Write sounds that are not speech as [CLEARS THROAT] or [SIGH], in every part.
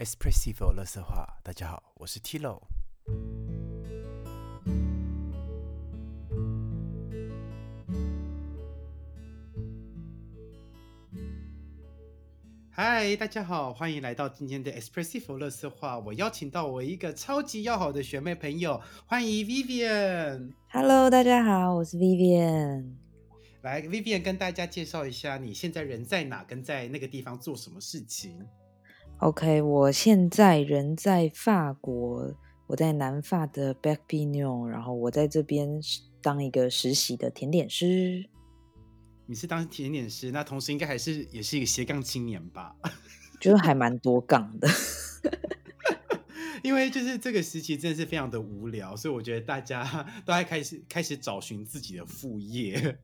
Espressive 乐色话，大家好，我是 Tilo。嗨，大家好，欢迎来到今天的 Espressive 乐色话。我邀请到我一个超级要好的学妹朋友，欢迎 Vivian。Hello，大家好，我是 Vivian。来，Vivian 跟大家介绍一下你现在人在哪，跟在那个地方做什么事情。OK，我现在人在法国，我在南法的 b a c p i g n o n 然后我在这边当一个实习的甜点师。你是当甜点师，那同时应该还是也是一个斜杠青年吧？[LAUGHS] 就是还蛮多杠的。[LAUGHS] 因为就是这个时期真的是非常的无聊，所以我觉得大家 [LAUGHS] 都在开始开始找寻自己的副业。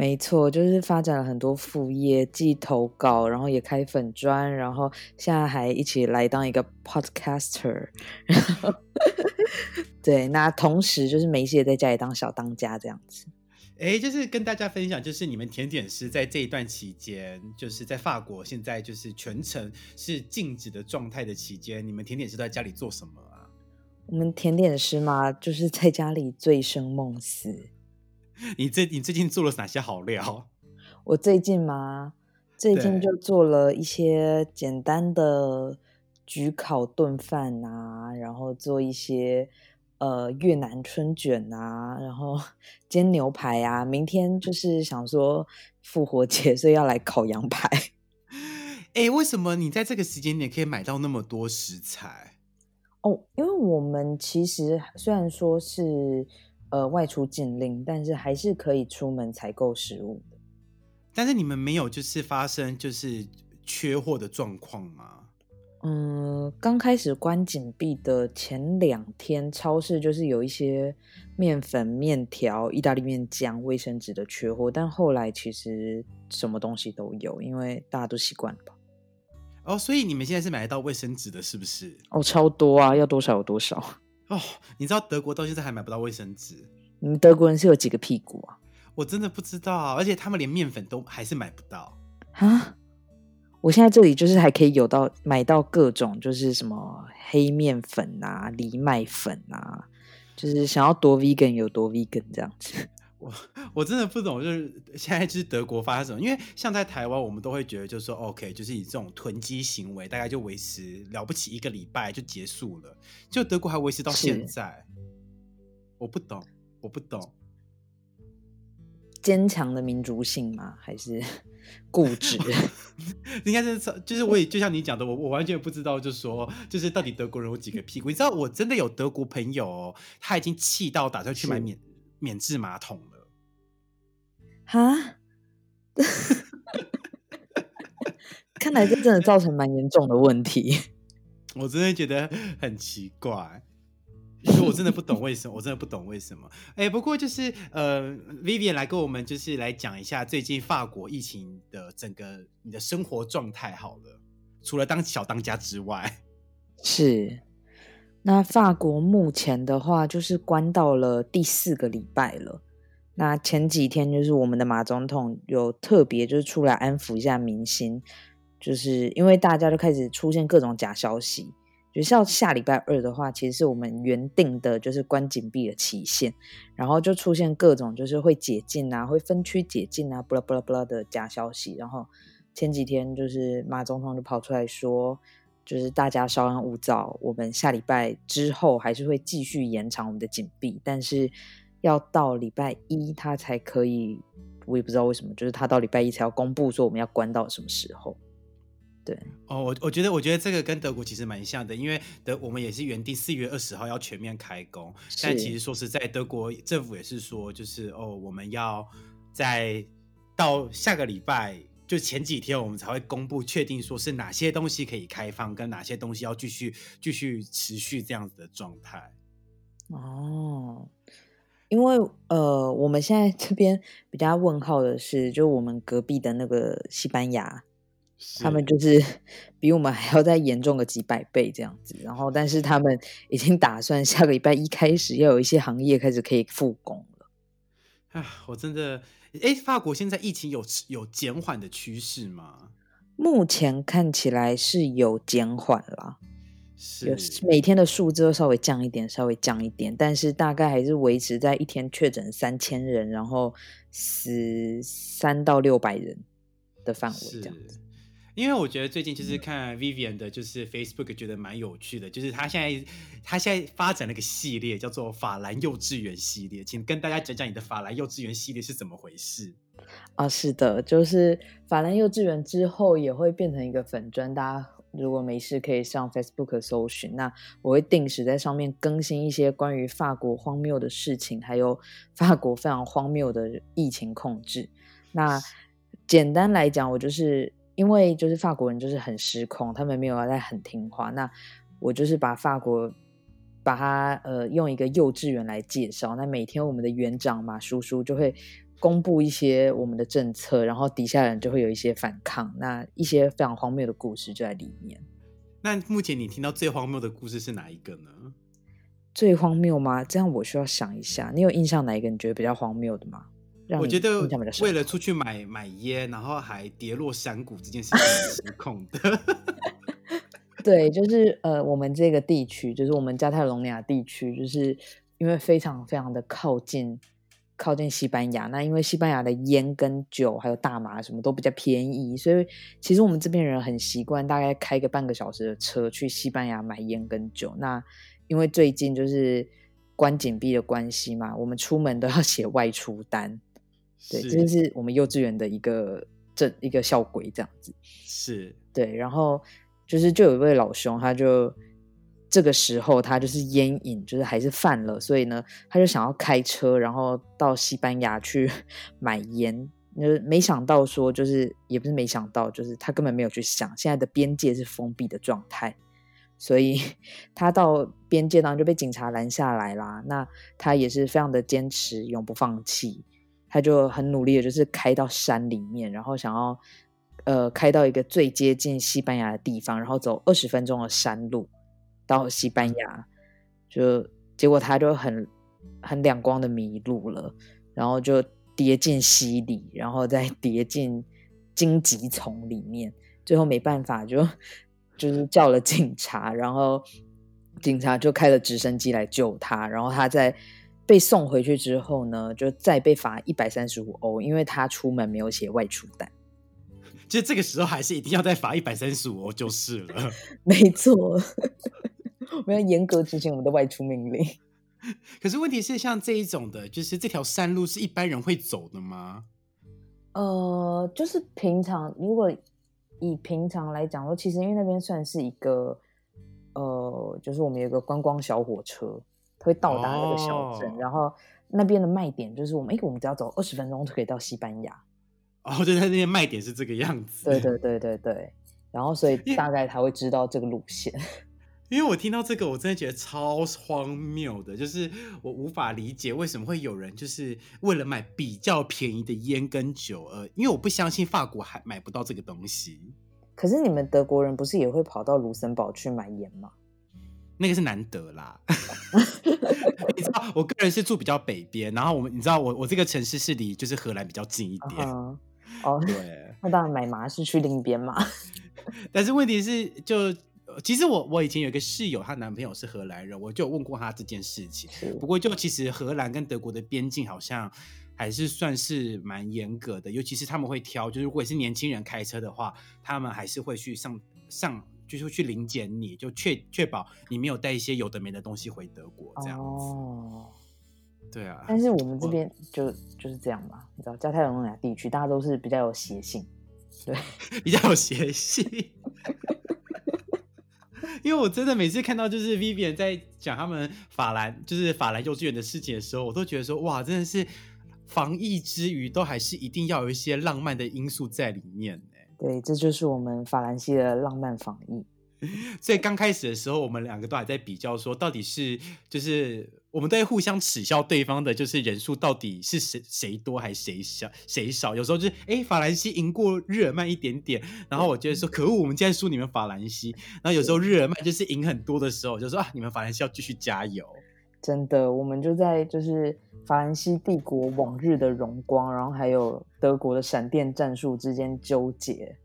没错，就是发展了很多副业，既投稿，然后也开粉砖，然后现在还一起来当一个 podcaster。然 [LAUGHS] 后对，那同时就是梅西也在家里当小当家这样子。哎，就是跟大家分享，就是你们甜点师在这一段期间，就是在法国现在就是全程是静止的状态的期间，你们甜点师都在家里做什么啊？我们甜点师嘛，就是在家里醉生梦死。你最你最近做了哪些好料？我最近嘛，最近就做了一些简单的焗烤炖饭啊，然后做一些呃越南春卷啊，然后 [LAUGHS] 煎牛排啊。明天就是想说复活节，所以要来烤羊排。[LAUGHS] 哎，为什么你在这个时间点可以买到那么多食材？哦，因为我们其实虽然说是呃外出禁令，但是还是可以出门采购食物的。但是你们没有就是发生就是缺货的状况吗？嗯，刚开始关紧闭的前两天，超市就是有一些面粉、面条、意大利面酱、卫生纸的缺货，但后来其实什么东西都有，因为大家都习惯了吧。哦，所以你们现在是买得到卫生纸的，是不是？哦，超多啊，要多少有多少。哦，你知道德国到现在还买不到卫生纸，你们德国人是有几个屁股啊？我真的不知道啊，而且他们连面粉都还是买不到。啊！我现在这里就是还可以有到买到各种，就是什么黑面粉啊、藜麦粉啊，就是想要多 vegan 有多 vegan 这样子。我我真的不懂，就是现在就是德国发生什么？因为像在台湾，我们都会觉得就是说，OK，就是以这种囤积行为，大概就维持了不起一个礼拜就结束了，就德国还维持到现在，我不懂，我不懂。坚强的民族性吗？还是固执？[LAUGHS] 应该是就是我也就像你讲的，我我完全不知道，就是说就是到底德国人有几个屁股？你知道我真的有德国朋友、哦，他已经气到打算去买免免治马桶了。哈？[LAUGHS] 看来这真的造成蛮严重的问题。我真的觉得很奇怪，就是我真的不懂为什么，我真的不懂为什么。哎，不过就是呃，Vivian 来跟我们就是来讲一下最近法国疫情的整个你的生活状态好了，除了当小当家之外，是，那法国目前的话就是关到了第四个礼拜了。那前几天就是我们的马总统有特别就是出来安抚一下民心，就是因为大家都开始出现各种假消息，就是要下礼拜二的话，其实是我们原定的就是关紧闭的期限，然后就出现各种就是会解禁啊，会分区解禁啊，不啦不啦不啦的假消息，然后前几天就是马总统就跑出来说。就是大家稍安勿躁，我们下礼拜之后还是会继续延长我们的紧闭，但是要到礼拜一他才可以，我也不知道为什么，就是他到礼拜一才要公布说我们要关到什么时候。对，哦，我我觉得我觉得这个跟德国其实蛮像的，因为德我们也是原定四月二十号要全面开工，但其实说实在，德国政府也是说，就是哦，我们要在到下个礼拜。就前几天我们才会公布确定说是哪些东西可以开放，跟哪些东西要继续继续持续这样子的状态。哦，因为呃，我们现在这边比较问号的是，就我们隔壁的那个西班牙，他们就是比我们还要再严重个几百倍这样子。然后，但是他们已经打算下个礼拜一开始要有一些行业开始可以复工了。啊，我真的。哎，法国现在疫情有有减缓的趋势吗？目前看起来是有减缓啦。是每天的数字稍微降一点，稍微降一点，但是大概还是维持在一天确诊三千人，然后死三到六百人的范围这样子。因为我觉得最近就是看 Vivian 的，就是 Facebook 觉得蛮有趣的，就是他现在他现在发展了个系列，叫做法兰幼稚园系列，请跟大家讲讲你的法兰幼稚园系列是怎么回事啊？是的，就是法兰幼稚园之后也会变成一个粉砖，大家如果没事可以上 Facebook 搜寻，那我会定时在上面更新一些关于法国荒谬的事情，还有 [LAUGHS] 法国非常荒谬的疫情控制。那简单来讲，我就是。因为就是法国人就是很失控，他们没有在很听话。那我就是把法国把它呃用一个幼稚园来介绍。那每天我们的园长马叔叔就会公布一些我们的政策，然后底下人就会有一些反抗。那一些非常荒谬的故事就在里面。那目前你听到最荒谬的故事是哪一个呢？最荒谬吗？这样我需要想一下。你有印象哪一个你觉得比较荒谬的吗？我觉得为了 [LAUGHS] 出去买买烟，然后还跌落山谷这件事情失控的。[LAUGHS] 对，就是呃，我们这个地区，就是我们加泰隆尼亚地区，就是因为非常非常的靠近靠近西班牙，那因为西班牙的烟跟酒还有大麻什么都比较便宜，所以其实我们这边人很习惯，大概开个半个小时的车去西班牙买烟跟酒。那因为最近就是关紧闭的关系嘛，我们出门都要写外出单。对，这就是我们幼稚园的一个这一个校规，这样子是对。然后就是就有一位老兄，他就这个时候他就是烟瘾，就是还是犯了，所以呢，他就想要开车，然后到西班牙去 [LAUGHS] 买烟。就是没想到说，就是也不是没想到，就是他根本没有去想，现在的边界是封闭的状态，所以 [LAUGHS] 他到边界当中就被警察拦下来啦。那他也是非常的坚持，永不放弃。他就很努力的，就是开到山里面，然后想要，呃，开到一个最接近西班牙的地方，然后走二十分钟的山路到西班牙，就结果他就很很两光的迷路了，然后就跌进溪里，然后再 [LAUGHS] 跌进荆棘丛里面，最后没办法就就是叫了警察，然后警察就开了直升机来救他，然后他在。被送回去之后呢，就再被罚一百三十五欧，因为他出门没有写外出单。其实这个时候还是一定要再罚一百三十五欧就是了。没错，[LAUGHS] 我们要严格执行我们的外出命令。[LAUGHS] 可是问题是，像这一种的，就是这条山路是一般人会走的吗？呃，就是平常，如果以平常来讲说，其实因为那边算是一个，呃，就是我们有个观光小火车。会到达那个小镇，然后那边的卖点就是我们，哎，我们只要走二十分钟就可以到西班牙。哦，就在那边卖点是这个样子。对对对对对。然后所以大概他会知道这个路线。[LAUGHS] 因为我听到这个，我真的觉得超荒谬的，就是我无法理解为什么会有人就是为了买比较便宜的烟跟酒，呃，因为我不相信法国还买不到这个东西。可是你们德国人不是也会跑到卢森堡去买烟吗？那个是难得啦，[LAUGHS] 你知道，我个人是住比较北边，然后我们你知道，我我这个城市是离就是荷兰比较近一点。哦，对，那当然买麻是去另一边嘛。[LAUGHS] 但是问题是，就其实我我以前有一个室友，她男朋友是荷兰人，我就问过他这件事情。不过就其实荷兰跟德国的边境好像还是算是蛮严格的，尤其是他们会挑，就是如果是年轻人开车的话，他们还是会去上上。就是去临检你，就确确保你没有带一些有的没的东西回德国这样子。哦，对啊。但是我们这边就就是这样嘛，你知道，加泰隆尼亚地区大家都是比较有邪性，对，[LAUGHS] 比较有邪性。[LAUGHS] 因为我真的每次看到就是 Vivian 在讲他们法兰就是法兰幼稚园的事情的时候，我都觉得说哇，真的是防疫之余，都还是一定要有一些浪漫的因素在里面。对，这就是我们法兰西的浪漫防疫。[LAUGHS] 所以刚开始的时候，我们两个都还在比较，说到底是就是我们都在互相耻笑对方的，就是人数到底是谁谁多还是谁少谁少。有时候就是哎，法兰西赢过日耳曼一点点，然后我觉得说可恶，我们竟然输你们法兰西。然后有时候日耳曼就是赢很多的时候，就说啊，你们法兰西要继续加油。真的，我们就在就是法兰西帝国往日的荣光，然后还有德国的闪电战术之间纠结。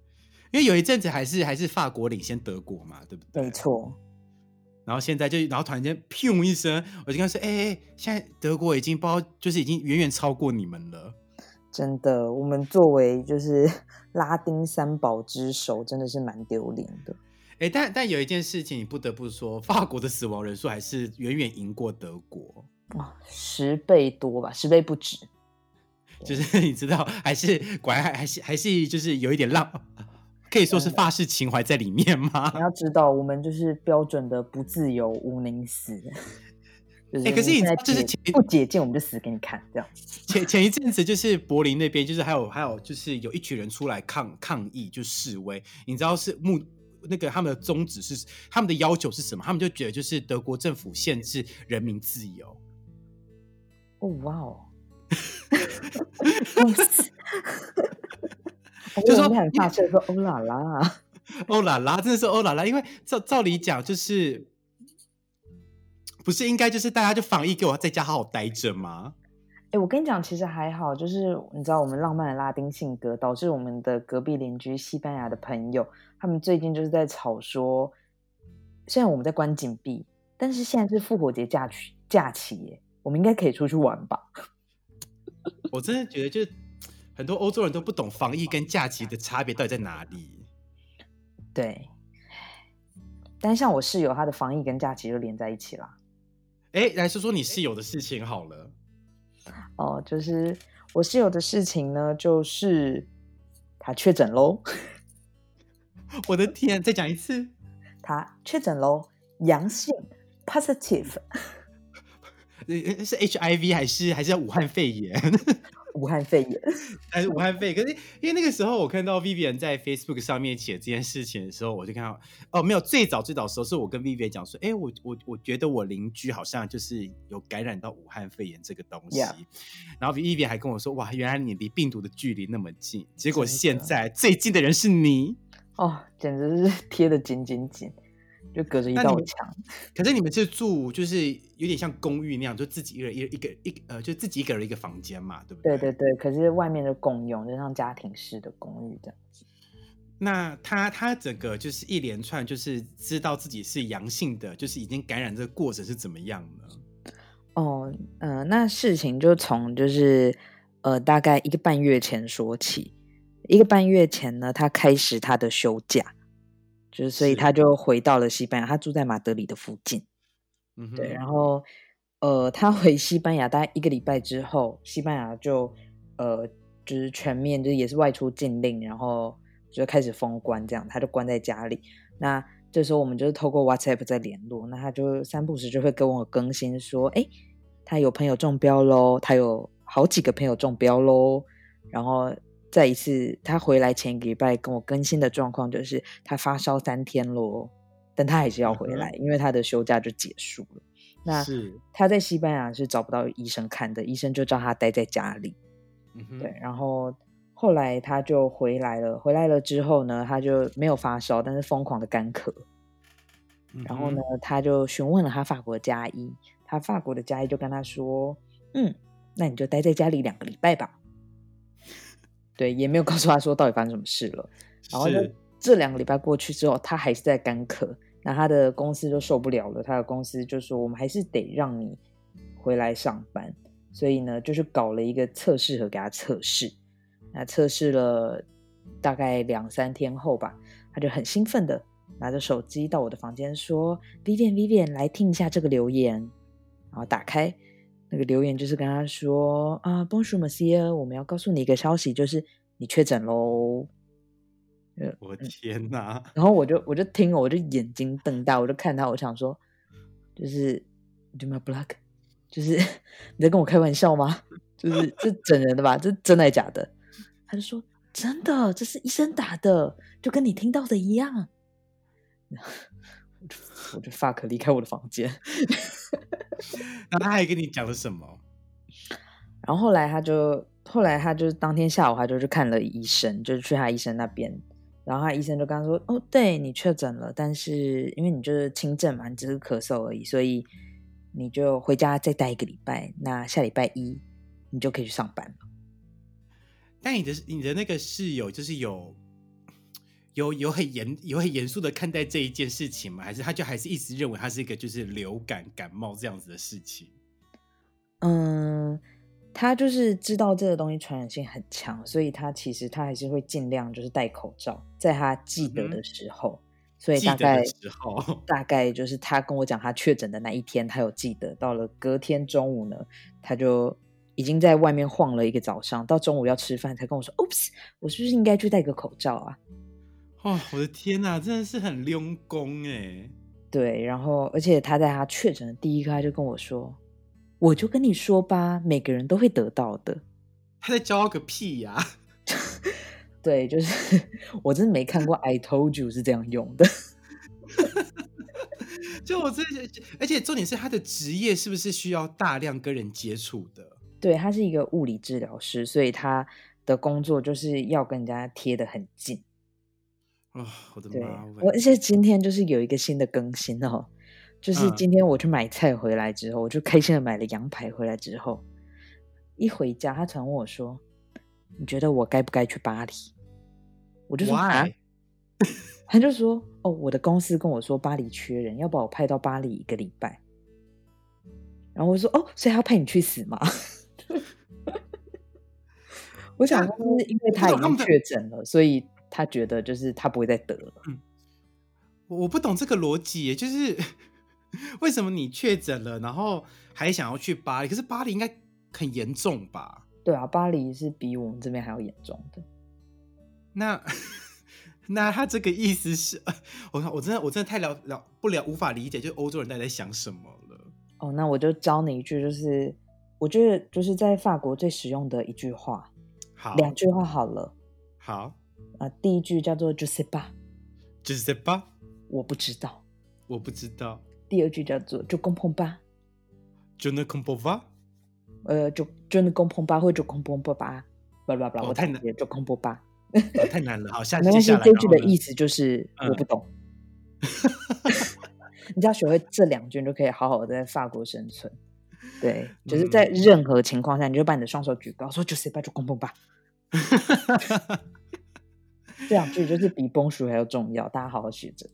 因为有一阵子还是还是法国领先德国嘛，对不对？没错。然后现在就，然后突然间砰一声，我就跟他说：“哎哎，现在德国已经包，就是已经远远超过你们了。”真的，我们作为就是 [LAUGHS] 拉丁三宝之首，真的是蛮丢脸的。哎，但但有一件事情你不得不说，法国的死亡人数还是远远赢过德国啊，十倍多吧，十倍不止。就是你知道，还是果然还还是还是就是有一点浪，可以说是法式情怀在里面吗？你要知道，我们就是标准的不自由无宁死。[LAUGHS] 哎，可是你就是不解禁，我们就死给你看，这样。前前一阵子就是柏林那边，就是还有还有就是有一群人出来抗抗议，就示威。你知道是目那个他们的宗旨是他们的要求是什么？他们就觉得就是德国政府限制人民自由。哦哇哦！[LAUGHS] [LAUGHS] 就说很怕，就说欧啦啦，欧啦啦，真的是欧啦啦。因为照照理讲，就是不是应该就是大家就防疫，给我在家好好待着吗？哎，我跟你讲，其实还好，就是你知道，我们浪漫的拉丁性格，导致我们的隔壁邻居西班牙的朋友，他们最近就是在吵说，虽然我们在关紧闭，但是现在是复活节假期假期耶，我们应该可以出去玩吧？[LAUGHS] 我真的觉得，就是很多欧洲人都不懂防疫跟假期的差别到底在哪里。对，但像我室友，他的防疫跟假期就连在一起了。哎，来说说你室友的事情好了。哦，就是我室友的事情呢，就是他确诊喽。我的天，再讲一次，他确诊喽，阳性，positive。[LAUGHS] 是 HIV 还是 [LAUGHS] [LAUGHS] 还是武汉肺炎？武汉肺炎还是武汉肺？可是因为那个时候我看到 Vivian 在 Facebook 上面写这件事情的时候，我就看到哦，没有最早最早时候是我跟 Vivian 讲说，哎，我我我觉得我邻居好像就是有感染到武汉肺炎这个东西。然后 Vivian 还跟我说，哇，原来你离病毒的距离那么近，结果现在最近的人是你哦，简直是 [LAUGHS] 贴的紧紧紧。就隔着一道墙，可是你们是住，就是有点像公寓那样，就自己一人一一个一呃，就自己一个人一个房间嘛，对不对？对对对。可是外面的共用，就像家庭式的公寓这样子。那他他整个就是一连串，就是知道自己是阳性的，就是已经感染这个过程是怎么样呢？哦，呃，那事情就从就是呃，大概一个半月前说起。一个半月前呢，他开始他的休假。就是，所以他就回到了西班牙。他住在马德里的附近，嗯，对。然后，呃，他回西班牙大概一个礼拜之后，西班牙就，呃，就是全面就是也是外出禁令，然后就开始封关，这样他就关在家里。那这时候我们就是透过 WhatsApp 在联络，那他就三不时就会跟我更新说，哎，他有朋友中标喽，他有好几个朋友中标喽，然后。再一次，他回来前一个礼拜跟我更新的状况就是他发烧三天咯，但他还是要回来，因为他的休假就结束了。那他在西班牙是找不到医生看的，医生就叫他待在家里。对，然后后来他就回来了，回来了之后呢，他就没有发烧，但是疯狂的干咳。然后呢，他就询问了他法国家医，他法国的家医就跟他说：“嗯，那你就待在家里两个礼拜吧。”对，也没有告诉他说到底发生什么事了。然后呢，这两个礼拜过去之后，他还是在干咳。那他的公司就受不了了，他的公司就说：“我们还是得让你回来上班。”所以呢，就是搞了一个测试盒给他测试。那测试了大概两三天后吧，他就很兴奋的拿着手机到我的房间说：“Vivian，Vivian，来听一下这个留言。”然后打开。那个留言就是跟他说啊，Bonjour Monsieur，我们要告诉你一个消息，就是你确诊喽。我的天哪！然后我就我就听了，我就眼睛瞪大，我就看他，我想说，就是 Do my block，[LAUGHS] 就是你在跟我开玩笑吗？就是这整人的吧？这真的假的？他就说真的，这是医生打的，就跟你听到的一样。[LAUGHS] 我就 fuck 离开我的房间。[LAUGHS] 那他还跟你讲了什么？然后后来他就后来他就当天下午他就去看了医生，就是去他医生那边。然后他医生就跟他说：“哦，对你确诊了，但是因为你就是轻症嘛，你只是咳嗽而已，所以你就回家再待一个礼拜。那下礼拜一你就可以去上班了。”但你的你的那个室友就是有有有很严有很严肃的看待这一件事情吗？还是他就还是一直认为它是一个就是流感感冒这样子的事情？嗯，他就是知道这个东西传染性很强，所以他其实他还是会尽量就是戴口罩，在他记得的时候。所以大概大概就是他跟我讲他确诊的那一天，他有记得。到了隔天中午呢，他就已经在外面晃了一个早上，到中午要吃饭才跟我说：“Oops，我是不是应该去戴个口罩啊？”哦，我的天哪，真的是很溜工哎。对，然后而且他在他确诊的第一个，他就跟我说：“我就跟你说吧，每个人都会得到的。”他在骄傲个屁呀！[LAUGHS] 对，就是我真的没看过 “I told you” 是这样用的。[LAUGHS] 就我这，而且重点是他的职业是不是需要大量跟人接触的？对他是一个物理治疗师，所以他的工作就是要跟人家贴的很近。哦，我的妈！我而且今天就是有一个新的更新哦，就是今天我去买菜回来之后，我就开心的买了羊排回来之后，一回家他突然问我说：“你觉得我该不该去巴黎？”我就说啊，他就说哦，我的公司跟我说巴黎缺人，要把我派到巴黎一个礼拜。然后我说哦，所以他要派你去死吗？[LAUGHS] 我想说是因为他已经确诊了，所以他觉得就是他不会再得了。嗯，我不懂这个逻辑，就是 [LAUGHS] 为什么你确诊了，然后还想要去巴黎？可是巴黎应该很严重吧？对啊，巴黎是比我们这边还要严重的。那 [LAUGHS] 那他这个意思是，我我真的我真的太了了不了无法理解，就欧洲人到底在想什么了。哦，那我就教你一句，就是我觉得就是在法国最实用的一句话，好，两句话好了。好啊，第一句叫做 “Je sais pas”，“Je sais pas”，我不知道，我不知道。第二句叫做 “Je comprends pas”，“Je ne comprends pas”，呃，“Je je ne comprends pas” 或 “Je comprends pas”，巴拉巴拉，我太难，“Je comprends pas”。太难了，好，下没关系。这句的意思就是我不懂。你只要学会这两句，你就可以好好的在法国生存。对，就是在任何情况下，你就把你的双手举高，说“就是吧，就公公吧”。这两句就是比崩熟还要重要，大家好好学着。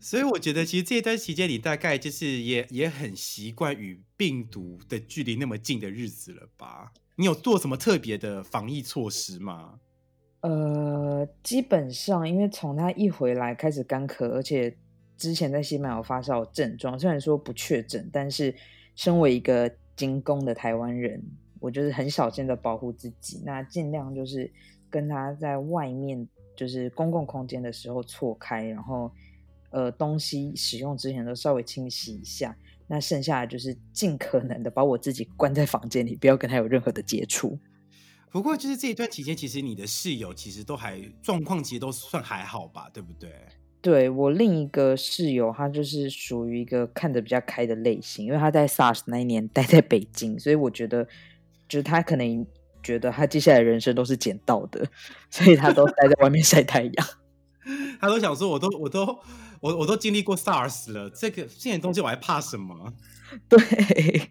所以我觉得，其实这一段期间，你大概就是也也很习惯与病毒的距离那么近的日子了吧？你有做什么特别的防疫措施吗？呃，基本上，因为从他一回来开始干咳，而且之前在西班牙有发烧症状，虽然说不确诊，但是身为一个精工的台湾人，我就是很小心的保护自己，那尽量就是跟他在外面就是公共空间的时候错开，然后呃东西使用之前都稍微清洗一下，那剩下的就是尽可能的把我自己关在房间里，不要跟他有任何的接触。不过，就是这一段期间，其实你的室友其实都还状况，其实都算还好吧，对不对？对我另一个室友，他就是属于一个看得比较开的类型，因为他在 SARS 那一年待在北京，所以我觉得，就是他可能觉得他接下来人生都是捡到的，所以他都待在外面晒太阳。[LAUGHS] 他都想说，我都我都我我都经历过 SARS 了，这个这些东西我还怕什么？[LAUGHS] 对。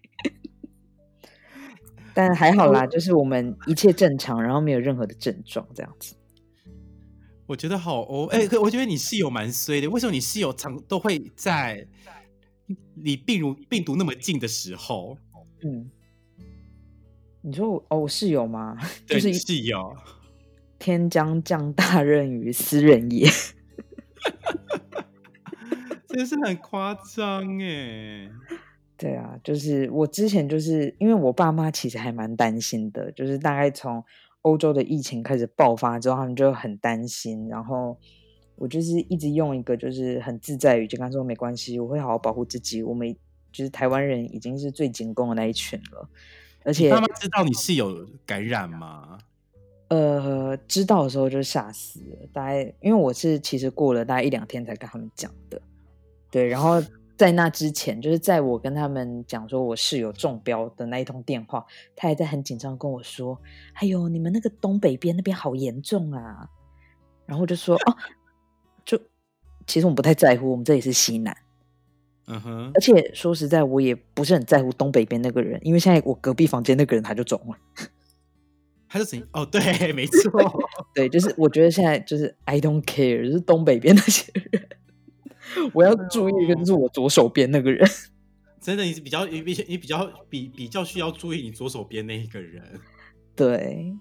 但还好啦，就是我们一切正常，然后没有任何的症状，这样子。我觉得好哦，哎，我觉得你室友蛮衰的。为什么你室友常都会在离病毒病毒那么近的时候？嗯，你说我哦，我室友吗？[LAUGHS] 就是，室友。天将降大任于斯人也，[LAUGHS] 真是很夸张哎。对啊，就是我之前就是因为我爸妈其实还蛮担心的，就是大概从欧洲的疫情开始爆发之后，他们就很担心。然后我就是一直用一个就是很自在语，就跟他说没关系，我会好好保护自己。我们就是台湾人已经是最紧攻的那一群了，而且妈妈知道你是有感染吗？呃，知道的时候就吓死了，大概因为我是其实过了大概一两天才跟他们讲的，对，然后。在那之前，就是在我跟他们讲说我室友中标的那一通电话，他还在很紧张跟我说：“哎呦，你们那个东北边那边好严重啊！”然后就说：“哦，就其实我们不太在乎，我们这里是西南。”嗯哼。而且说实在，我也不是很在乎东北边那个人，因为现在我隔壁房间那个人他就中了。他就成哦，对，没错，对，就是我觉得现在就是 I don't care，就是东北边那些人，我要注意一个，就是我左手边那个人。真的，你是比较你比你比较比比较需要注意你左手边那一个人。对，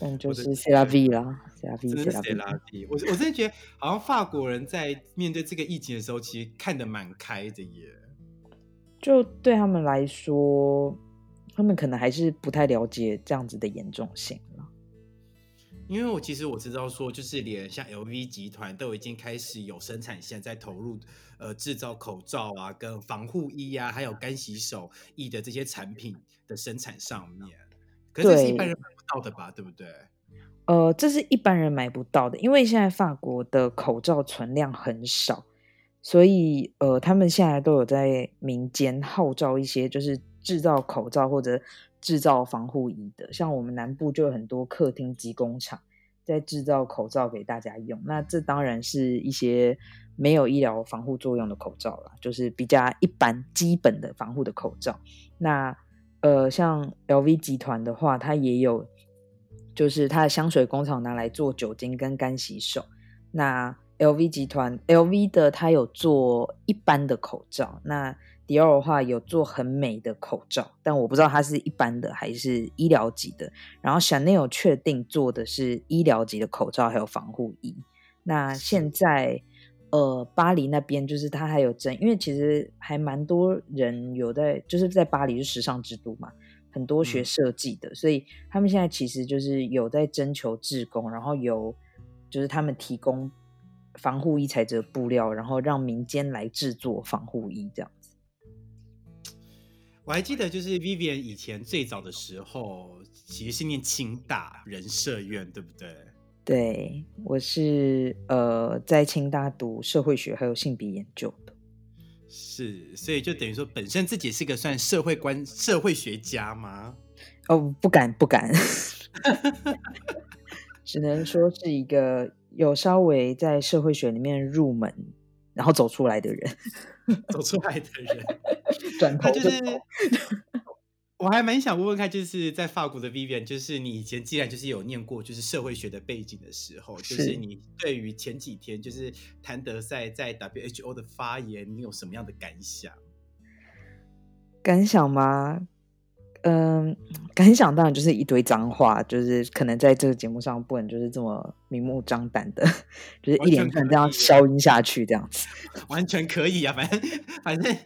但就是 C 拉 V 啦，C 拉 V，真的是 C 拉 V。我我真的觉得，好像法国人在面对这个疫情的时候，其实看得蛮开的耶。就对他们来说，他们可能还是不太了解这样子的严重性了。因为我其实我知道说，就是连像 LV 集团都已经开始有生产线在投入，呃，制造口罩啊、跟防护衣啊，还有干洗手液的这些产品的生产上面。可是一般人买不到的吧？对不对？呃，这是一般人买不到的，因为现在法国的口罩存量很少，所以呃，他们现在都有在民间号召一些，就是制造口罩或者。制造防护衣的，像我们南部就有很多客厅及工厂在制造口罩给大家用。那这当然是一些没有医疗防护作用的口罩了，就是比较一般基本的防护的口罩。那呃，像 LV 集团的话，它也有，就是它的香水工厂拿来做酒精跟干洗手。那 LV 集团 LV 的它有做一般的口罩。那迪奥的话有做很美的口罩，但我不知道它是一般的还是医疗级的。然后 Chanel 确定做的是医疗级的口罩，还有防护衣。那现在呃，巴黎那边就是它还有争，因为其实还蛮多人有在，就是在巴黎是时尚之都嘛，很多学设计的，所以他们现在其实就是有在征求志工，然后有就是他们提供防护衣材质布料，然后让民间来制作防护衣这样子。我还记得，就是 Vivian 以前最早的时候，其实是念清大人社院，对不对？对，我是呃在清大读社会学还有性别研究的。是，所以就等于说，本身自己是个算社会观社会学家吗？哦，不敢不敢，[LAUGHS] 只能说是一个有稍微在社会学里面入门。然后走出来的人，走出来的人，[LAUGHS] 转头就是。我还蛮想问问看，就是在法国的 Vivian，就是你以前既然就是有念过就是社会学的背景的时候，就是你对于前几天就是谭德赛在 WHO 的发言，你有什么样的感想？感想吗？嗯，感想当然就是一堆脏话，就是可能在这个节目上不能就是这么明目张胆的，[LAUGHS] 就是一连串这样消音下去这样子，[LAUGHS] 完全可以啊，[LAUGHS] 反正反正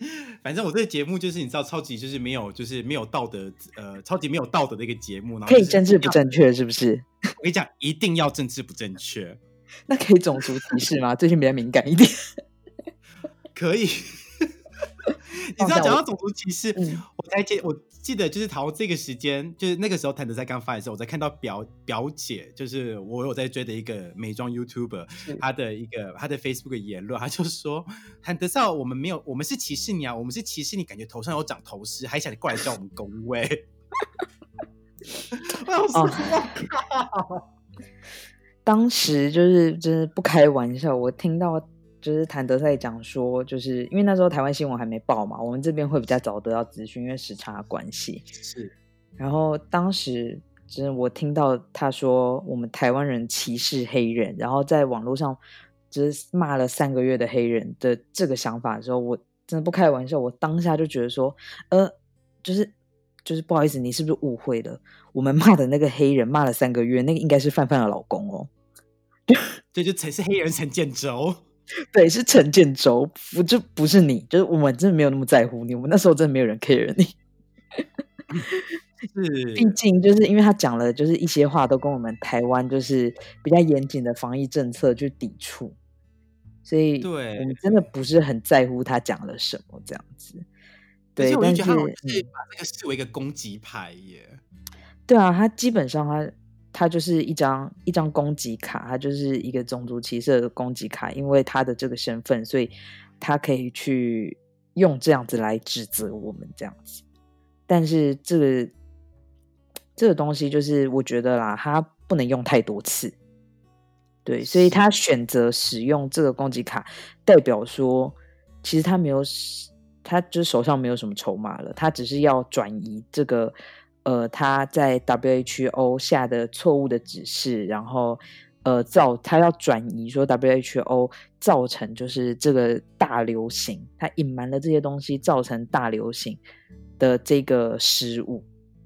反正我这个节目就是你知道超级就是没有就是没有道德呃超级没有道德的一个节目，可以政治不正确是不是？我跟你讲，一定要政治不正确，那可以种族歧视吗？最近比较敏感一点，可以。你知道讲到种族歧视，我才记我记得就是讨论这个时间，就是那个时候谭德赛刚发的时候，我在看到表表姐，就是我有在追的一个美妆 YouTuber，他的一个他的 Facebook 言论，他就说谭德赛，我们没有，我们是歧视你啊，我们是歧视你，感觉头上有长头虱，还想你过来叫我们工位。[LAUGHS] 当时就是真的不开玩笑，我听到。就是谭德赛讲说，就是因为那时候台湾新闻还没报嘛，我们这边会比较早得到资讯，因为时差关系。是，然后当时就是我听到他说我们台湾人歧视黑人，然后在网络上就是骂了三个月的黑人的这个想法的时候，我真的不开玩笑，我当下就觉得说，呃，就是就是不好意思，你是不是误会了？我们骂的那个黑人骂了三个月，那个应该是范范的老公哦。对，就陈是黑人陈建州。对，是陈建州，不就不是你，就是我们真的没有那么在乎你，我们那时候真的没有人 care 你。[LAUGHS] 是，毕竟就是因为他讲了，就是一些话都跟我们台湾就是比较严谨的防疫政策去抵触，所以对我们真的不是很在乎他讲了什么这样子。对，但是是把这个视为一个攻击牌耶。对啊，他基本上他。它就是一张一张攻击卡，它就是一个种族歧视的攻击卡，因为他的这个身份，所以他可以去用这样子来指责我们这样子。但是这个这个东西，就是我觉得啦，他不能用太多次。对，所以他选择使用这个攻击卡，代表说，其实他没有，他就是手上没有什么筹码了，他只是要转移这个。呃，他在 WHO 下的错误的指示，然后呃造他要转移说 WHO 造成就是这个大流行，他隐瞒了这些东西造成大流行的这个失误，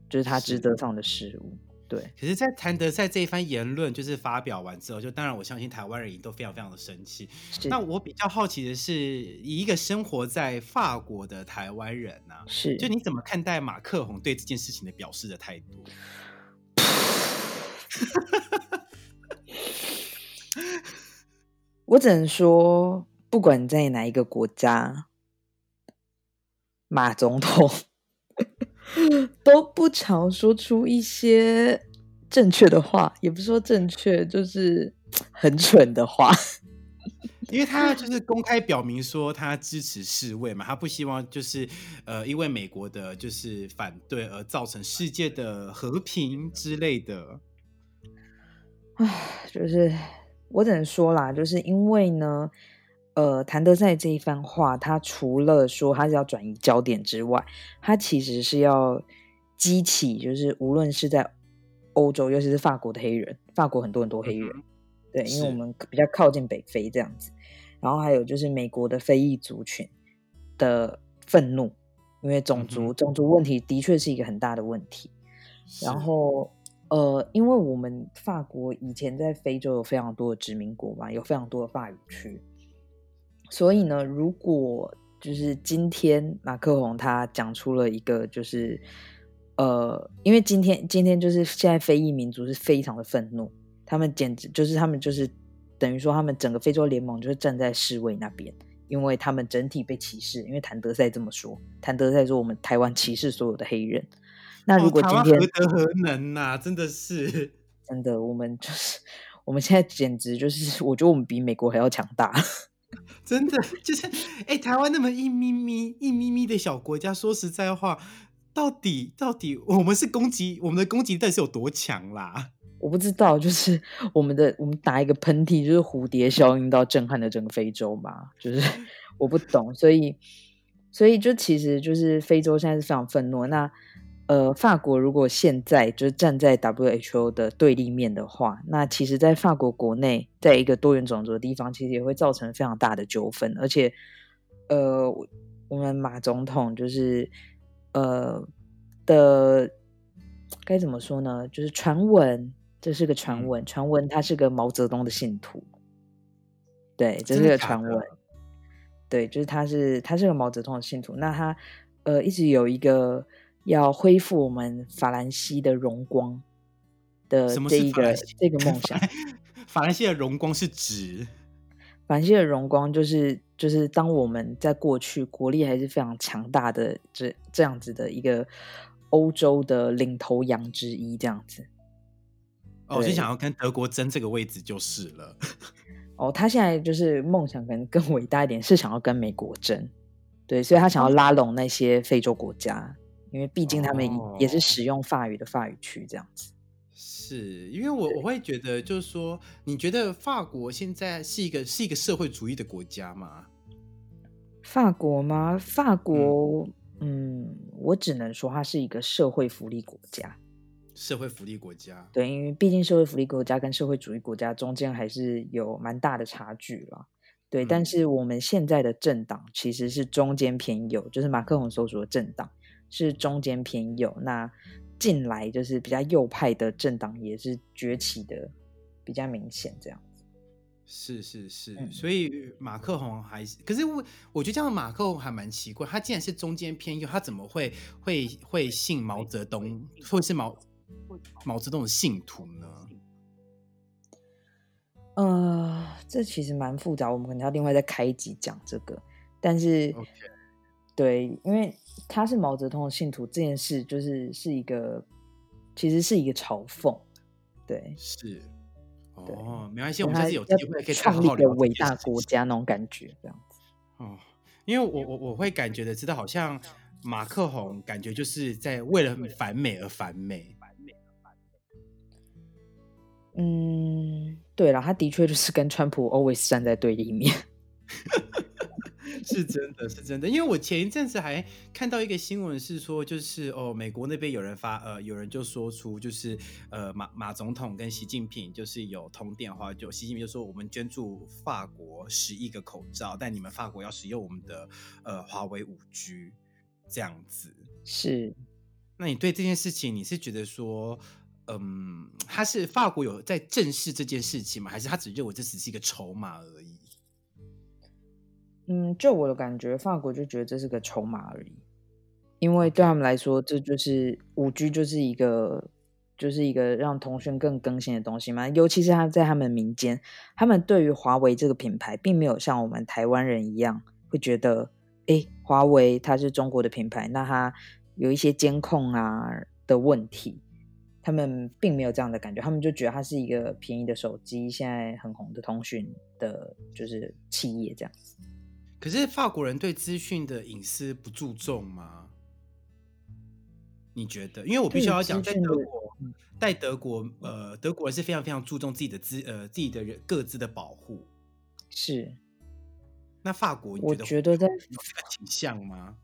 就是他职责上的失误。对，可是，在谭德赛这一番言论就是发表完之后，就当然我相信台湾人也都非常非常的生气。那我比较好奇的是，以一个生活在法国的台湾人呢，是就你怎么看待马克宏对这件事情的表示的态度？[LAUGHS] 我只能说，不管在哪一个国家，马总统。[LAUGHS] 都不常说出一些正确的话，也不说正确，就是很蠢的话。因为他就是公开表明说他支持世卫嘛，他不希望就是呃因为美国的就是反对而造成世界的和平之类的。唉，就是我只能说啦，就是因为呢。呃，谭德赛这一番话，他除了说他是要转移焦点之外，他其实是要激起，就是无论是在欧洲，尤其是法国的黑人，法国很多很多黑人，对，因为我们比较靠近北非这样子，然后还有就是美国的非裔族群的愤怒，因为种族种族问题的确是一个很大的问题。然后，呃，因为我们法国以前在非洲有非常多的殖民国嘛，有非常多的法语区。所以呢，如果就是今天马克宏他讲出了一个，就是呃，因为今天今天就是现在非裔民族是非常的愤怒，他们简直就是他们就是等于说他们整个非洲联盟就是站在世卫那边，因为他们整体被歧视，因为谭德赛这么说，谭德赛说我们台湾歧视所有的黑人。那如果今天何德何能呐？真的是真的，我们就是我们现在简直就是，我觉得我们比美国还要强大。[LAUGHS] 真的就是，哎，台湾那么一咪咪、一咪咪的小国家，说实在话，到底到底我们是攻击我们的攻击力是有多强啦？我不知道，就是我们的我们打一个喷嚏，就是蝴蝶效应到震撼了整个非洲嘛？就是 [LAUGHS] 我不懂，所以所以就其实就是非洲现在是非常愤怒。那呃，法国如果现在就是站在 WHO 的对立面的话，那其实，在法国国内，在一个多元种族的地方，其实也会造成非常大的纠纷。而且，呃，我们马总统就是呃的该怎么说呢？就是传闻，这是个传闻，传闻他是个毛泽东的信徒。对，这是个传闻。对，就是他是他是个毛泽东的信徒。那他呃一直有一个。要恢复我们法兰西的荣光的这一个这个梦想。法兰西的荣光是指法兰西的荣光，就是就是当我们在过去国力还是非常强大的这这样子的一个欧洲的领头羊之一，这样子。哦，就想要跟德国争这个位置就是了。[LAUGHS] 哦，他现在就是梦想可能更伟大一点，是想要跟美国争。对，所以他想要拉拢那些非洲国家。因为毕竟他们也是使用法语的法语区这样子，是因为我我会觉得就是说，你觉得法国现在是一个是一个社会主义的国家吗？法国吗？法国，嗯，我只能说它是一个社会福利国家。社会福利国家，对，因为毕竟社会福利国家跟社会主义国家中间还是有蛮大的差距了。对，但是我们现在的政党其实是中间偏右，就是马克龙所属的政党。是中间偏右，那近来就是比较右派的政党也是崛起的比较明显，这样子。是是是，所以马克宏还是，可是我我觉得这样马克宏还蛮奇怪，他既然是中间偏右，他怎么会会会信毛泽东，会是毛毛泽东的信徒呢？呃，这其实蛮复杂，我们可能要另外再开一集讲这个，但是。对，因为他是毛泽东的信徒，这件事就是是一个，其实是一个嘲讽。对，是，哦，没关系，我们下次有机会可以创立一个伟大国家那种感觉，这样子。哦，因为我我我会感觉的，知道好像马克宏感觉就是在为了反美而反美。嗯，对了，他的确就是跟川普 always 站在对立面。[LAUGHS] 是真的是真的，因为我前一阵子还看到一个新闻，是说就是哦，美国那边有人发呃，有人就说出就是呃马马总统跟习近平就是有通电话，就习近平就说我们捐助法国十亿个口罩，但你们法国要使用我们的呃华为五 G 这样子。是，那你对这件事情你是觉得说，嗯，他是法国有在正视这件事情吗？还是他只认为这只是一个筹码而已？嗯，就我的感觉，法国就觉得这是个筹码而已，因为对他们来说，这就是五 G 就是一个就是一个让通讯更更新的东西嘛。尤其是他在他们民间，他们对于华为这个品牌，并没有像我们台湾人一样会觉得，哎，华为它是中国的品牌，那它有一些监控啊的问题，他们并没有这样的感觉，他们就觉得它是一个便宜的手机，现在很红的通讯的，就是企业这样子。可是法国人对资讯的隐私不注重吗？你觉得？因为我必须要讲，在德国，在德国，呃，德国人是非常非常注重自己的资，呃，自己的人各自的保护。是。那法国，我觉得在有这个倾向吗？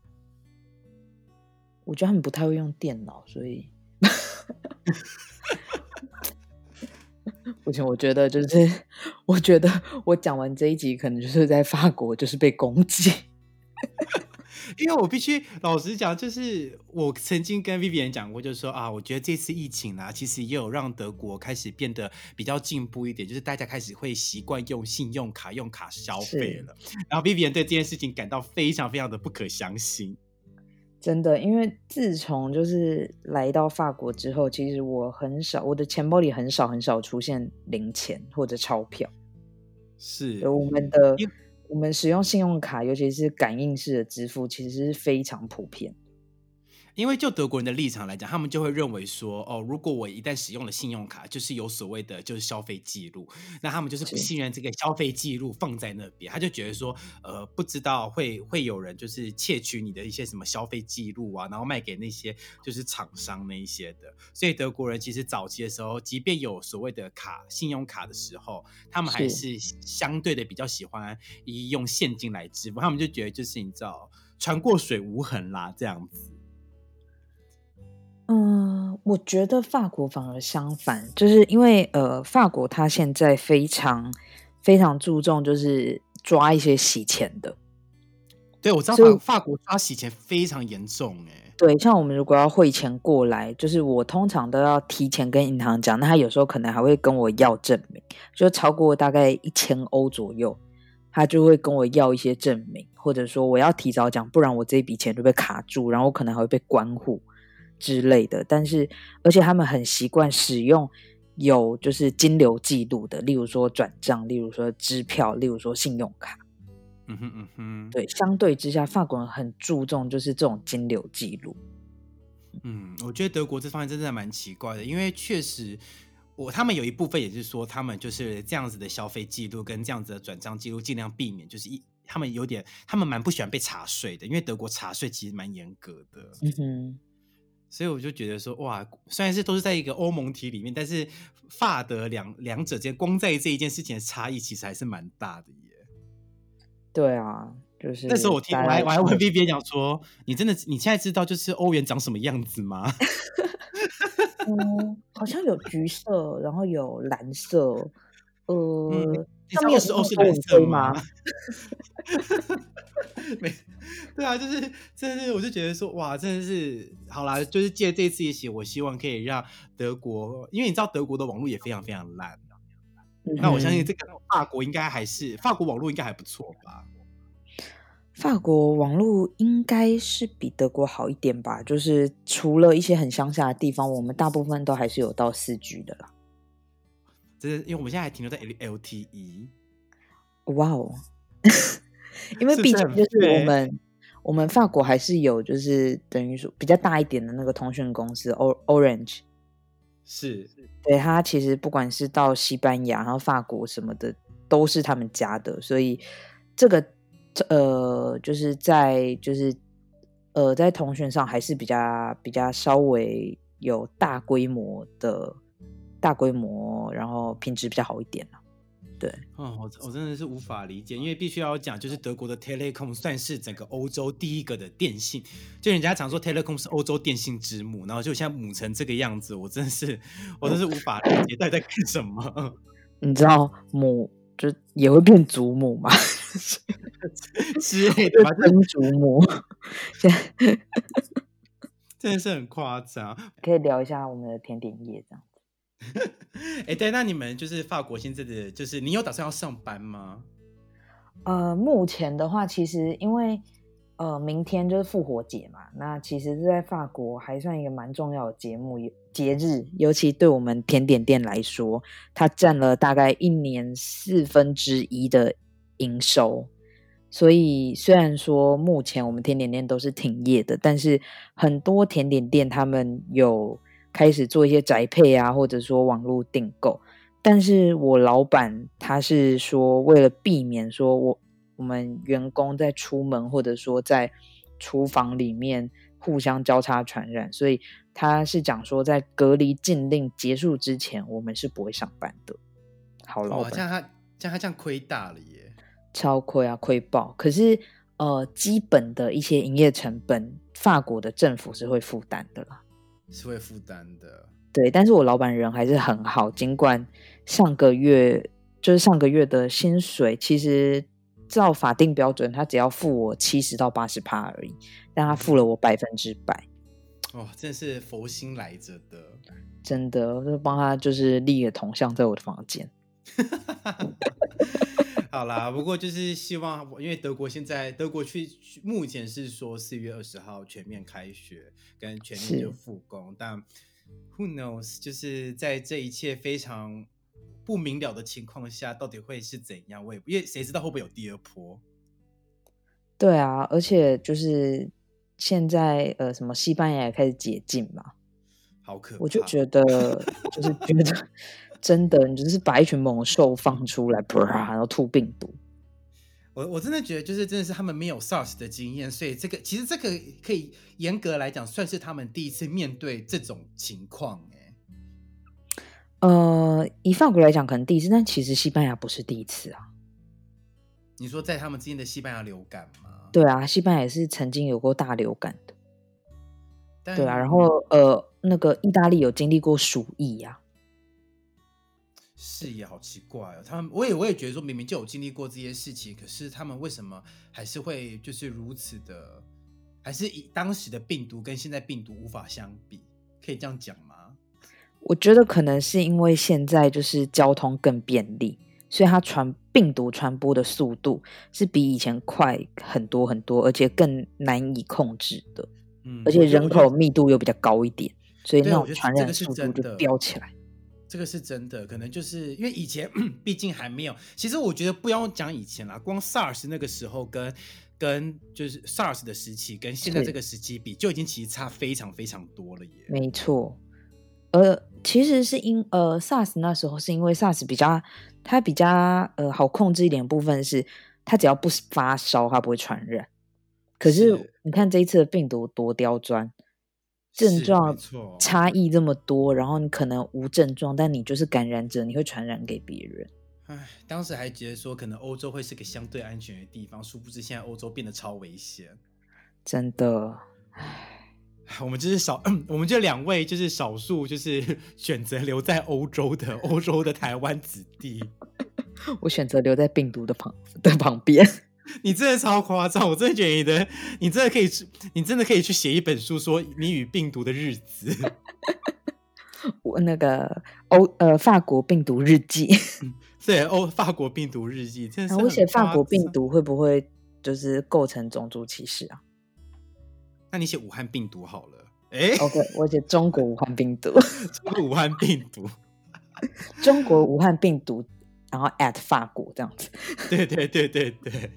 我觉得他们不太会用电脑，所以。[LAUGHS] 目前我觉得就是，[LAUGHS] 我觉得我讲完这一集，可能就是在法国就是被攻击，[LAUGHS] 因为我必须老实讲，就是我曾经跟 Vivian 讲过，就是说啊，我觉得这次疫情啊，其实也有让德国开始变得比较进步一点，就是大家开始会习惯用信用卡用卡消费了。然后 Vivian 对这件事情感到非常非常的不可相信。真的，因为自从就是来到法国之后，其实我很少，我的钱包里很少很少出现零钱或者钞票。是，我们的我们使用信用卡，尤其是感应式的支付，其实是非常普遍。因为就德国人的立场来讲，他们就会认为说，哦，如果我一旦使用了信用卡，就是有所谓的就是消费记录，那他们就是不信任这个消费记录放在那边，他就觉得说，呃，不知道会会有人就是窃取你的一些什么消费记录啊，然后卖给那些就是厂商那一些的。所以德国人其实早期的时候，即便有所谓的卡信用卡的时候，他们还是相对的比较喜欢以用现金来支付，他们就觉得就是你知道，船过水无痕啦，这样子。嗯，我觉得法国反而相反，就是因为呃，法国它现在非常非常注重就是抓一些洗钱的。对，我知道法法国抓洗钱非常严重哎。对，像我们如果要汇钱过来，就是我通常都要提前跟银行讲，那他有时候可能还会跟我要证明，就超过大概一千欧左右，他就会跟我要一些证明，或者说我要提早讲，不然我这笔钱就被卡住，然后可能还会被关户。之类的，但是而且他们很习惯使用有就是金流记录的，例如说转账，例如说支票，例如说信用卡。嗯哼嗯哼，对，相对之下，法国人很注重就是这种金流记录。嗯，我觉得德国这方面真的蛮奇怪的，因为确实我他们有一部分也是说，他们就是这样子的消费记录跟这样子的转账记录，尽量避免就是一他们有点他们蛮不喜欢被查税的，因为德国查税其实蛮严格的。嗯哼。所以我就觉得说，哇，虽然是都是在一个欧盟体里面，但是法德两两者间光在这一件事情的差异，其实还是蛮大的耶。对啊，就是那时候我听我还我还问 B B 讲说，你真的你现在知道就是欧元长什么样子吗？[LAUGHS] 嗯，好像有橘色，然后有蓝色，呃。上面是欧是蓝色吗？[LAUGHS] 没，对啊，就是真的是，我就觉得说，哇，真的是好啦，就是借这次一起，我希望可以让德国，因为你知道德国的网络也非常非常烂，那我相信这个法国应该还是法国网络应该还不错吧？法国网络应该是比德国好一点吧？就是除了一些很乡下的地方，我们大部分都还是有到四 G 的啦。就是因为我们现在还停留在 L LTE，哇哦！[LAUGHS] 因为毕竟就是我们我们法国还是有就是等于说比较大一点的那个通讯公司 O Orange，是对它其实不管是到西班牙然后法国什么的都是他们家的，所以这个呃就是在就是呃在通讯上还是比较比较稍微有大规模的。大规模，然后品质比较好一点对，哦，我我真的是无法理解，因为必须要讲，就是德国的 Telecom 算是整个欧洲第一个的电信，就人家常说 Telecom 是欧洲电信之母，然后就现在母成这个样子，我真的是，我真是无法理解在在干什么。[LAUGHS] 你知道母就也会变祖母吗？[LAUGHS] 之类的，曾祖母，[LAUGHS] 真的是很夸张。可以聊一下我们的甜点业这样。[LAUGHS] 哎，对，那你们就是法国现在的，就是你有打算要上班吗？呃，目前的话，其实因为呃，明天就是复活节嘛，那其实是在法国还算一个蛮重要的节目节日，尤其对我们甜点店来说，它占了大概一年四分之一的营收。所以虽然说目前我们甜点店都是停业的，但是很多甜点店他们有。开始做一些宅配啊，或者说网络订购，但是我老板他是说，为了避免说我我们员工在出门或者说在厨房里面互相交叉传染，所以他是讲说，在隔离禁令结束之前，我们是不会上班的。好，老板，这样他这样他这样亏大了耶，超亏啊，亏爆。可是呃，基本的一些营业成本，法国的政府是会负担的啦。是会负担的，对，但是我老板人还是很好，尽管上个月就是上个月的薪水，其实照法定标准，他只要付我七十到八十趴而已，但他付了我百分之百，哦，真是佛心来着的，真的，我就帮他就是立个铜像在我的房间。[LAUGHS] 好啦，不过就是希望，因为德国现在德国去目前是说四月二十号全面开学跟全面就复工，但 Who knows，就是在这一切非常不明了的情况下，到底会是怎样？我也因为谁知道会不会有第二波？对啊，而且就是现在呃，什么西班牙也开始解禁嘛，好可怕，我就觉得就是觉得。[LAUGHS] 真的，你就是把一群猛兽放出来，然后吐病毒。我我真的觉得，就是真的是他们没有 SARS 的经验，所以这个其实这个可以严格来讲，算是他们第一次面对这种情况。哎，呃，以法国来讲，可能第一次，但其实西班牙不是第一次啊。你说在他们之间的西班牙流感吗？对啊，西班牙也是曾经有过大流感的。对啊，然后呃，那个意大利有经历过鼠疫呀。是也好奇怪哦，他们我也我也觉得说明明就有经历过这些事情，可是他们为什么还是会就是如此的，还是以当时的病毒跟现在病毒无法相比，可以这样讲吗？我觉得可能是因为现在就是交通更便利，所以它传病毒传播的速度是比以前快很多很多，而且更难以控制的。嗯，而且人口密度又比较高一点，所以那种传染速度就飙起来。这个是真的，可能就是因为以前 [CLEARS THROAT] 毕竟还没有。其实我觉得不要讲以前啦，光 SARS 那个时候跟跟就是 SARS 的时期跟现在这个时期比，就已经其实差非常非常多了耶。没错，呃，其实是因呃 SARS 那时候是因为 SARS 比较它比较呃好控制一点部分是它只要不发烧它不会传染。可是你看这一次的病毒多刁钻。症状差异这么多，然后你可能无症状，但你就是感染者，你会传染给别人。唉，当时还觉得说可能欧洲会是个相对安全的地方，殊不知现在欧洲变得超危险。真的，唉，我们就是少，[CLEARS THROAT] 我们这两位就是少数，就是 [LAUGHS] 选择留在欧洲的欧洲的台湾子弟。[LAUGHS] 我选择留在病毒的旁的旁边。[LAUGHS] 你真的超夸张！我真的觉得你真的可以去，你真的可以去写一本书，说你与病毒的日子。[LAUGHS] 我那个欧呃法国病毒日记，[LAUGHS] 对欧法国病毒日记，真的。我写法国病毒会不会就是构成种族歧视啊？那你写武汉病毒好了。哎，OK，我写中国武汉病毒，中国武汉病毒，中国武汉病毒，然后 at 法国这样子。[LAUGHS] 对对对对对。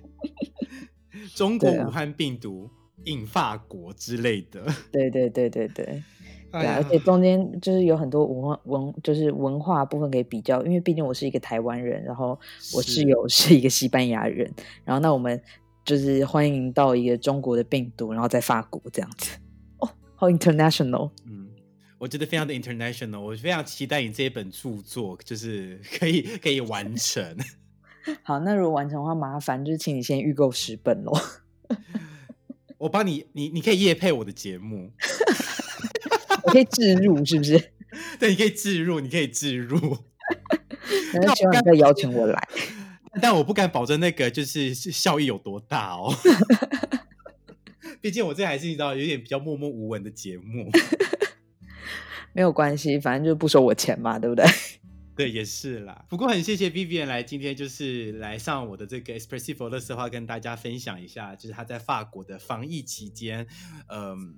[LAUGHS] 中国武汉病毒引法国之类的，对对对对对，对，而且中间就是有很多文化文，就是文化部分可以比较，因为毕竟我是一个台湾人，然后我室友 [LAUGHS] 是一个西班牙人，然后那我们就是欢迎到一个中国的病毒，然后在法国这样子，哦，好 international，嗯。我觉得非常的 international，我非常期待你这一本著作，就是 [LAUGHS] 可以可以完成。[LAUGHS] 好，那如果完成的话，麻烦就是请你先预购十本喽。我帮你，你你可以夜配我的节目，[LAUGHS] 我可以置入，是不是？对，你可以置入，你可以置入。那希望你再邀请我来，但我不敢保证那个就是效益有多大哦。毕竟我这还是你知道有点比较默默无闻的节目。没有关系，反正就不收我钱嘛，对不对？[LAUGHS] 对，也是啦。不过很谢谢 Vivian 来今天就是来上我的这个 Expressive 乐色话，跟大家分享一下，就是他在法国的防疫期间，嗯，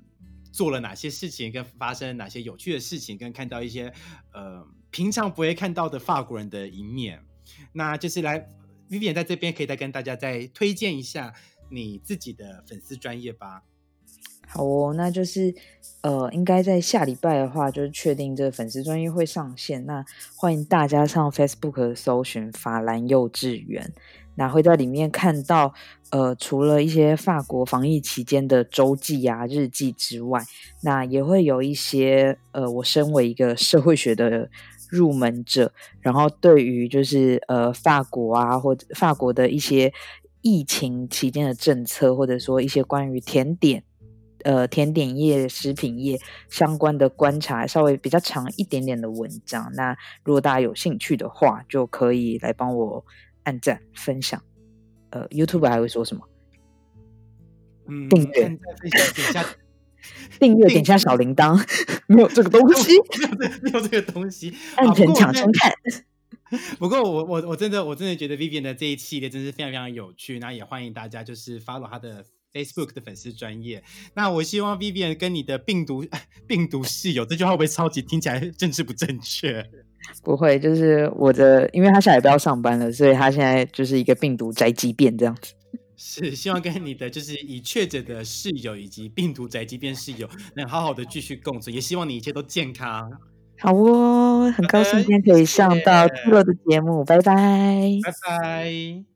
做了哪些事情，跟发生哪些有趣的事情，跟看到一些呃平常不会看到的法国人的一面。那就是来 Vivian 在这边可以再跟大家再推荐一下你自己的粉丝专业吧。好哦，那就是呃，应该在下礼拜的话，就是确定这个粉丝专业会上线。那欢迎大家上 Facebook 搜寻法兰幼稚园，那会在里面看到呃，除了一些法国防疫期间的周记啊、日记之外，那也会有一些呃，我身为一个社会学的入门者，然后对于就是呃法国啊，或者法国的一些疫情期间的政策，或者说一些关于甜点。呃，甜点业、食品业相关的观察，稍微比较长一点点的文章。那如果大家有兴趣的话，就可以来帮我按赞、分享。呃，YouTube 还会说什么？嗯，订阅、点下订阅、点下小铃铛，[LAUGHS] 没有这个东西，[LAUGHS] 没有这个东西，按成抢先看。[LAUGHS] 不过我我我真的我真的觉得 Vivian 的这一系列真是非常非常有趣。那也欢迎大家就是 follow 他的。Facebook 的粉丝专业，那我希望 Vivian 跟你的病毒 [LAUGHS] 病毒室友这句话会不会超级听起来政治不正确？[LAUGHS] 不会，就是我的，因为他下礼拜要上班了，所以他现在就是一个病毒宅急便这样子。[LAUGHS] 是希望跟你的就是已确诊的室友以及病毒宅急便室友能好好的继续共存，也希望你一切都健康。好哦，很高兴今天可以上到 T 乐的节目，拜拜，拜拜。